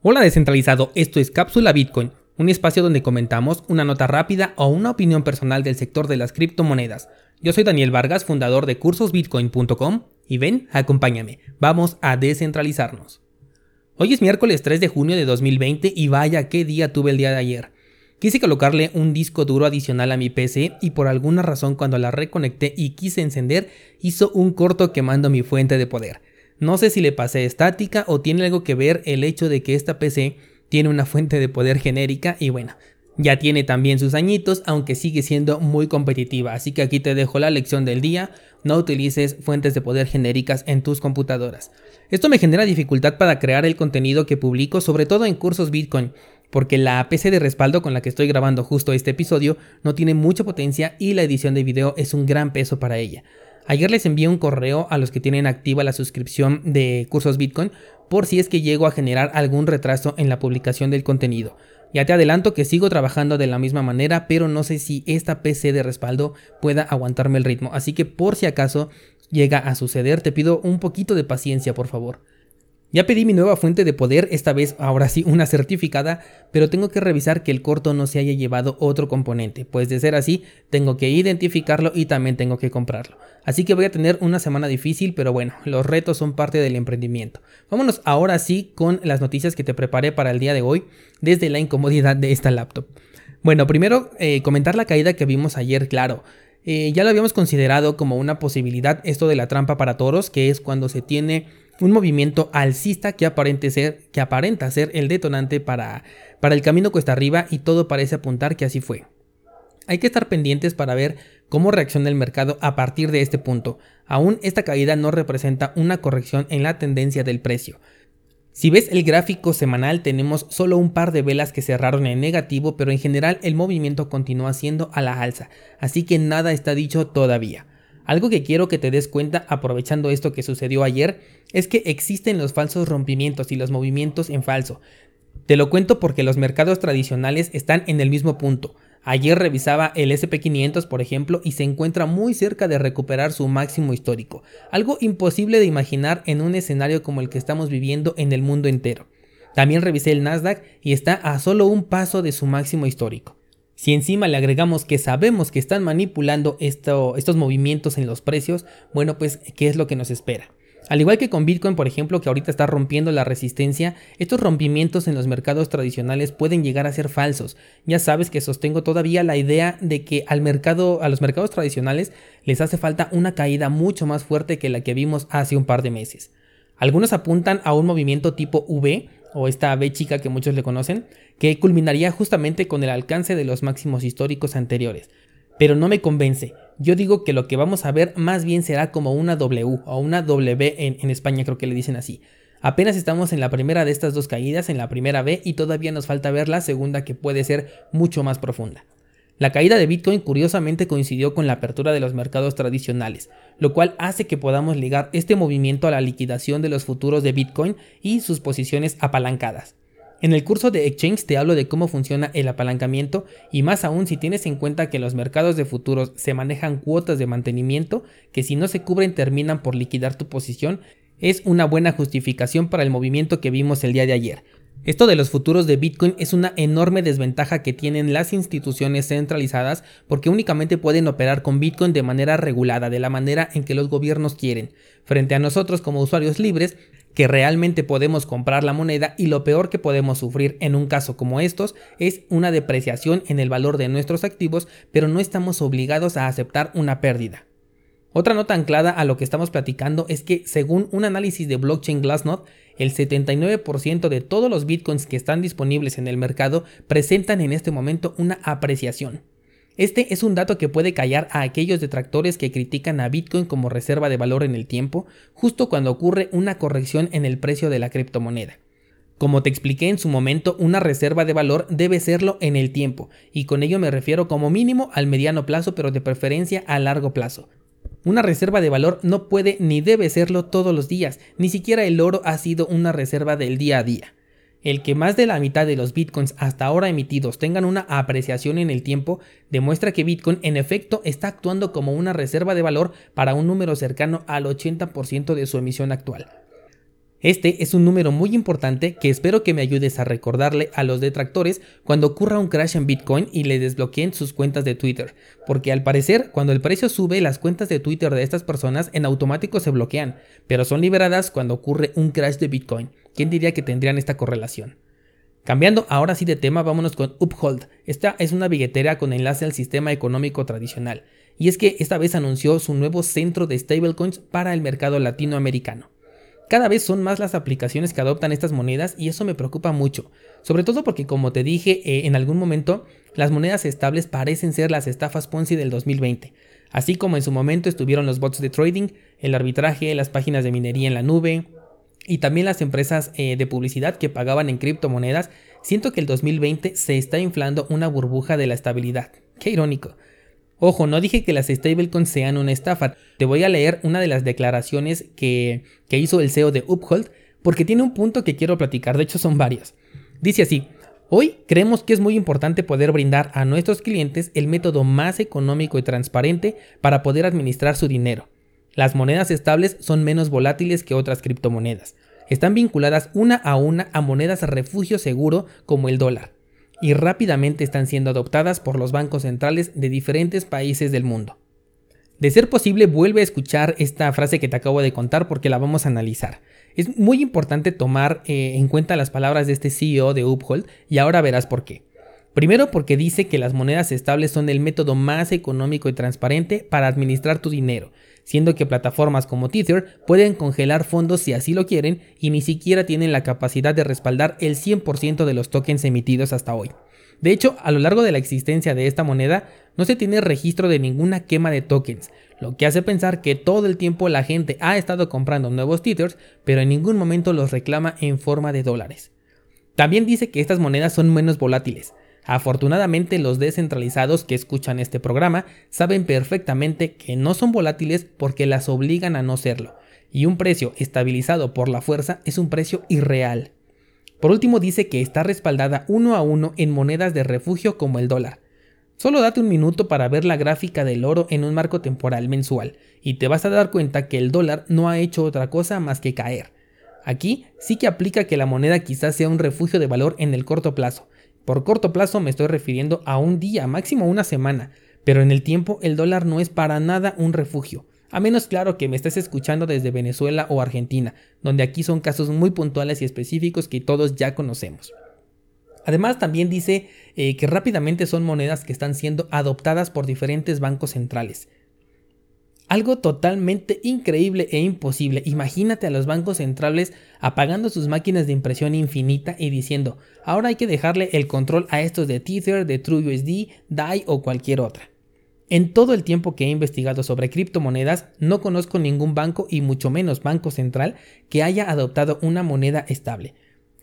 Hola descentralizado, esto es Cápsula Bitcoin, un espacio donde comentamos una nota rápida o una opinión personal del sector de las criptomonedas. Yo soy Daniel Vargas, fundador de cursosbitcoin.com y ven, acompáñame, vamos a descentralizarnos. Hoy es miércoles 3 de junio de 2020 y vaya qué día tuve el día de ayer. Quise colocarle un disco duro adicional a mi PC y por alguna razón cuando la reconecté y quise encender hizo un corto quemando mi fuente de poder. No sé si le pasé estática o tiene algo que ver el hecho de que esta PC tiene una fuente de poder genérica y bueno, ya tiene también sus añitos, aunque sigue siendo muy competitiva. Así que aquí te dejo la lección del día. No utilices fuentes de poder genéricas en tus computadoras. Esto me genera dificultad para crear el contenido que publico, sobre todo en cursos Bitcoin, porque la PC de respaldo con la que estoy grabando justo este episodio no tiene mucha potencia y la edición de video es un gran peso para ella. Ayer les envié un correo a los que tienen activa la suscripción de cursos Bitcoin por si es que llego a generar algún retraso en la publicación del contenido. Ya te adelanto que sigo trabajando de la misma manera, pero no sé si esta PC de respaldo pueda aguantarme el ritmo, así que por si acaso llega a suceder, te pido un poquito de paciencia, por favor. Ya pedí mi nueva fuente de poder, esta vez ahora sí una certificada, pero tengo que revisar que el corto no se haya llevado otro componente, pues de ser así, tengo que identificarlo y también tengo que comprarlo. Así que voy a tener una semana difícil, pero bueno, los retos son parte del emprendimiento. Vámonos ahora sí con las noticias que te preparé para el día de hoy desde la incomodidad de esta laptop. Bueno, primero eh, comentar la caída que vimos ayer, claro. Eh, ya lo habíamos considerado como una posibilidad esto de la trampa para toros, que es cuando se tiene un movimiento alcista que, ser, que aparenta ser el detonante para, para el camino cuesta arriba y todo parece apuntar que así fue. Hay que estar pendientes para ver cómo reacciona el mercado a partir de este punto. Aún esta caída no representa una corrección en la tendencia del precio. Si ves el gráfico semanal tenemos solo un par de velas que cerraron en negativo, pero en general el movimiento continúa siendo a la alza, así que nada está dicho todavía. Algo que quiero que te des cuenta aprovechando esto que sucedió ayer es que existen los falsos rompimientos y los movimientos en falso. Te lo cuento porque los mercados tradicionales están en el mismo punto. Ayer revisaba el SP500 por ejemplo y se encuentra muy cerca de recuperar su máximo histórico, algo imposible de imaginar en un escenario como el que estamos viviendo en el mundo entero. También revisé el Nasdaq y está a solo un paso de su máximo histórico. Si encima le agregamos que sabemos que están manipulando estos movimientos en los precios, bueno pues ¿qué es lo que nos espera? Al igual que con Bitcoin, por ejemplo, que ahorita está rompiendo la resistencia, estos rompimientos en los mercados tradicionales pueden llegar a ser falsos. Ya sabes que sostengo todavía la idea de que al mercado, a los mercados tradicionales les hace falta una caída mucho más fuerte que la que vimos hace un par de meses. Algunos apuntan a un movimiento tipo V, o esta B chica que muchos le conocen, que culminaría justamente con el alcance de los máximos históricos anteriores. Pero no me convence. Yo digo que lo que vamos a ver más bien será como una W o una W en, España creo que le dicen así. Apenas estamos en la primera de estas dos caídas, en la primera B, y todavía nos falta ver la segunda que puede ser mucho más profunda. La caída de Bitcoin curiosamente coincidió con la apertura de los mercados tradicionales, lo cual hace que podamos ligar este movimiento a la liquidación de los futuros de Bitcoin y sus posiciones apalancadas. En el curso de Exchange te hablo de cómo funciona el apalancamiento y más aún si tienes en cuenta que los mercados de futuros se manejan cuotas de mantenimiento que si no se cubren terminan por liquidar tu posición, es una buena justificación para el movimiento que vimos el día de ayer. Esto de los futuros de Bitcoin es una enorme desventaja que tienen las instituciones centralizadas porque únicamente pueden operar con Bitcoin de manera regulada, de la manera en que los gobiernos quieren, frente a nosotros como usuarios libres que realmente podemos comprar la moneda y lo peor que podemos sufrir en un caso como estos es una depreciación en el valor de nuestros activos, pero no estamos obligados a aceptar una pérdida. Otra nota anclada a lo que estamos platicando es que según un análisis de blockchain Glassnode, el 79% de todos los bitcoins que están disponibles en el mercado presentan en este momento una apreciación. Este es un dato que puede callar a aquellos detractores que critican a Bitcoin como reserva de valor en el tiempo, justo cuando ocurre una corrección en el precio de la criptomoneda. Como te expliqué en su momento, una reserva de valor debe serlo en el tiempo, y con ello me refiero como mínimo al mediano plazo, pero de preferencia a largo plazo. Una reserva de valor no puede ni debe serlo todos los días, ni siquiera el oro ha sido una reserva del día a día. El que más de la mitad de los bitcoins hasta ahora emitidos tengan una apreciación en el tiempo demuestra que Bitcoin en efecto está actuando como una reserva de valor para un número cercano al 80% de su emisión actual. Este es un número muy importante que espero que me ayudes a recordarle a los detractores cuando ocurra un crash en Bitcoin y le desbloqueen sus cuentas de Twitter, porque al parecer cuando el precio sube las cuentas de Twitter de estas personas en automático se bloquean, pero son liberadas cuando ocurre un crash de Bitcoin. ¿Quién diría que tendrían esta correlación? Cambiando ahora sí de tema, vámonos con Uphold. Esta es una billetera con enlace al sistema económico tradicional, y es que esta vez anunció su nuevo centro de stablecoins para el mercado latinoamericano. Cada vez son más las aplicaciones que adoptan estas monedas y eso me preocupa mucho, sobre todo porque como te dije eh, en algún momento, las monedas estables parecen ser las estafas Ponzi del 2020, así como en su momento estuvieron los bots de trading, el arbitraje, las páginas de minería en la nube y también las empresas eh, de publicidad que pagaban en criptomonedas, siento que el 2020 se está inflando una burbuja de la estabilidad. Qué irónico. Ojo, no dije que las stablecoins sean una estafa. Te voy a leer una de las declaraciones que, que hizo el CEO de Uphold porque tiene un punto que quiero platicar, de hecho son varias. Dice así, hoy creemos que es muy importante poder brindar a nuestros clientes el método más económico y transparente para poder administrar su dinero. Las monedas estables son menos volátiles que otras criptomonedas. Están vinculadas una a una a monedas refugio seguro como el dólar y rápidamente están siendo adoptadas por los bancos centrales de diferentes países del mundo. De ser posible, vuelve a escuchar esta frase que te acabo de contar porque la vamos a analizar. Es muy importante tomar eh, en cuenta las palabras de este CEO de Uphold y ahora verás por qué. Primero porque dice que las monedas estables son el método más económico y transparente para administrar tu dinero siendo que plataformas como Tether pueden congelar fondos si así lo quieren y ni siquiera tienen la capacidad de respaldar el 100% de los tokens emitidos hasta hoy. De hecho, a lo largo de la existencia de esta moneda no se tiene registro de ninguna quema de tokens, lo que hace pensar que todo el tiempo la gente ha estado comprando nuevos Tethers, pero en ningún momento los reclama en forma de dólares. También dice que estas monedas son menos volátiles, Afortunadamente los descentralizados que escuchan este programa saben perfectamente que no son volátiles porque las obligan a no serlo, y un precio estabilizado por la fuerza es un precio irreal. Por último dice que está respaldada uno a uno en monedas de refugio como el dólar. Solo date un minuto para ver la gráfica del oro en un marco temporal mensual y te vas a dar cuenta que el dólar no ha hecho otra cosa más que caer. Aquí sí que aplica que la moneda quizás sea un refugio de valor en el corto plazo, por corto plazo me estoy refiriendo a un día, máximo una semana, pero en el tiempo el dólar no es para nada un refugio. A menos claro que me estés escuchando desde Venezuela o Argentina, donde aquí son casos muy puntuales y específicos que todos ya conocemos. Además también dice eh, que rápidamente son monedas que están siendo adoptadas por diferentes bancos centrales. Algo totalmente increíble e imposible. Imagínate a los bancos centrales apagando sus máquinas de impresión infinita y diciendo, ahora hay que dejarle el control a estos de Tether, de TrueUSD, DAI o cualquier otra. En todo el tiempo que he investigado sobre criptomonedas, no conozco ningún banco y mucho menos banco central que haya adoptado una moneda estable.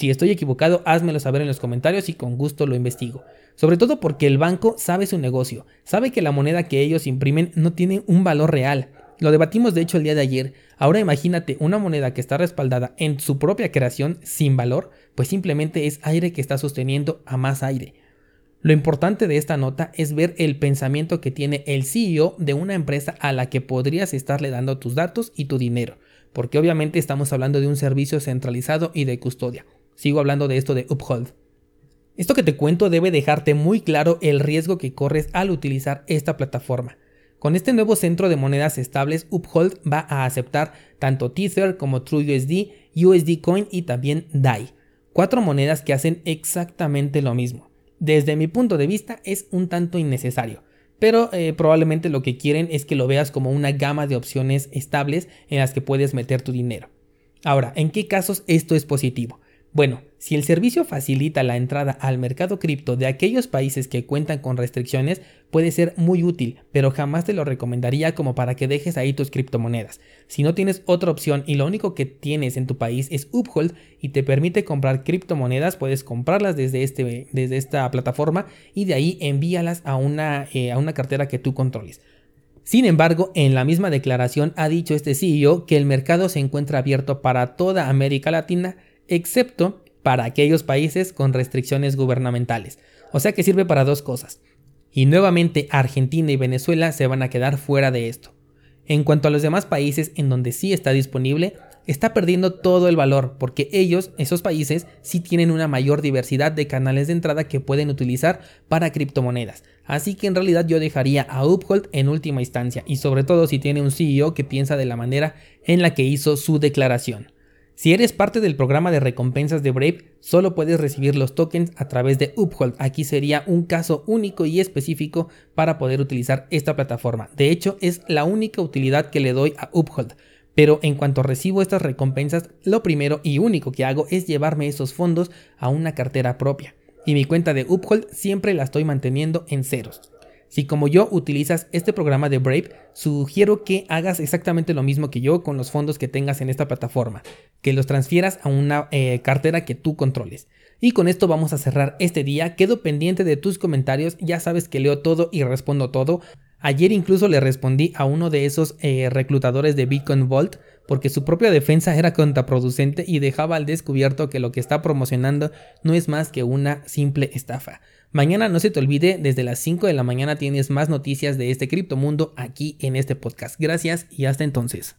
Si estoy equivocado, házmelo saber en los comentarios y con gusto lo investigo. Sobre todo porque el banco sabe su negocio, sabe que la moneda que ellos imprimen no tiene un valor real. Lo debatimos de hecho el día de ayer. Ahora imagínate una moneda que está respaldada en su propia creación sin valor, pues simplemente es aire que está sosteniendo a más aire. Lo importante de esta nota es ver el pensamiento que tiene el CEO de una empresa a la que podrías estarle dando tus datos y tu dinero, porque obviamente estamos hablando de un servicio centralizado y de custodia. Sigo hablando de esto de Uphold. Esto que te cuento debe dejarte muy claro el riesgo que corres al utilizar esta plataforma. Con este nuevo centro de monedas estables, Uphold va a aceptar tanto Tether como TrueUSD, USD Coin y también DAI. Cuatro monedas que hacen exactamente lo mismo. Desde mi punto de vista es un tanto innecesario, pero eh, probablemente lo que quieren es que lo veas como una gama de opciones estables en las que puedes meter tu dinero. Ahora, ¿en qué casos esto es positivo? Bueno, si el servicio facilita la entrada al mercado cripto de aquellos países que cuentan con restricciones, puede ser muy útil, pero jamás te lo recomendaría como para que dejes ahí tus criptomonedas. Si no tienes otra opción y lo único que tienes en tu país es Uphold y te permite comprar criptomonedas, puedes comprarlas desde, este, desde esta plataforma y de ahí envíalas a una, eh, a una cartera que tú controles. Sin embargo, en la misma declaración ha dicho este CEO que el mercado se encuentra abierto para toda América Latina, excepto para aquellos países con restricciones gubernamentales. O sea que sirve para dos cosas. Y nuevamente Argentina y Venezuela se van a quedar fuera de esto. En cuanto a los demás países en donde sí está disponible, está perdiendo todo el valor porque ellos, esos países, sí tienen una mayor diversidad de canales de entrada que pueden utilizar para criptomonedas. Así que en realidad yo dejaría a Uphold en última instancia y sobre todo si tiene un CEO que piensa de la manera en la que hizo su declaración. Si eres parte del programa de recompensas de Brave, solo puedes recibir los tokens a través de Uphold. Aquí sería un caso único y específico para poder utilizar esta plataforma. De hecho, es la única utilidad que le doy a Uphold. Pero en cuanto recibo estas recompensas, lo primero y único que hago es llevarme esos fondos a una cartera propia. Y mi cuenta de Uphold siempre la estoy manteniendo en ceros. Si como yo utilizas este programa de Brave, sugiero que hagas exactamente lo mismo que yo con los fondos que tengas en esta plataforma, que los transfieras a una eh, cartera que tú controles. Y con esto vamos a cerrar este día, quedo pendiente de tus comentarios, ya sabes que leo todo y respondo todo. Ayer incluso le respondí a uno de esos eh, reclutadores de Bitcoin Vault porque su propia defensa era contraproducente y dejaba al descubierto que lo que está promocionando no es más que una simple estafa. Mañana no se te olvide, desde las 5 de la mañana tienes más noticias de este criptomundo aquí en este podcast. Gracias y hasta entonces.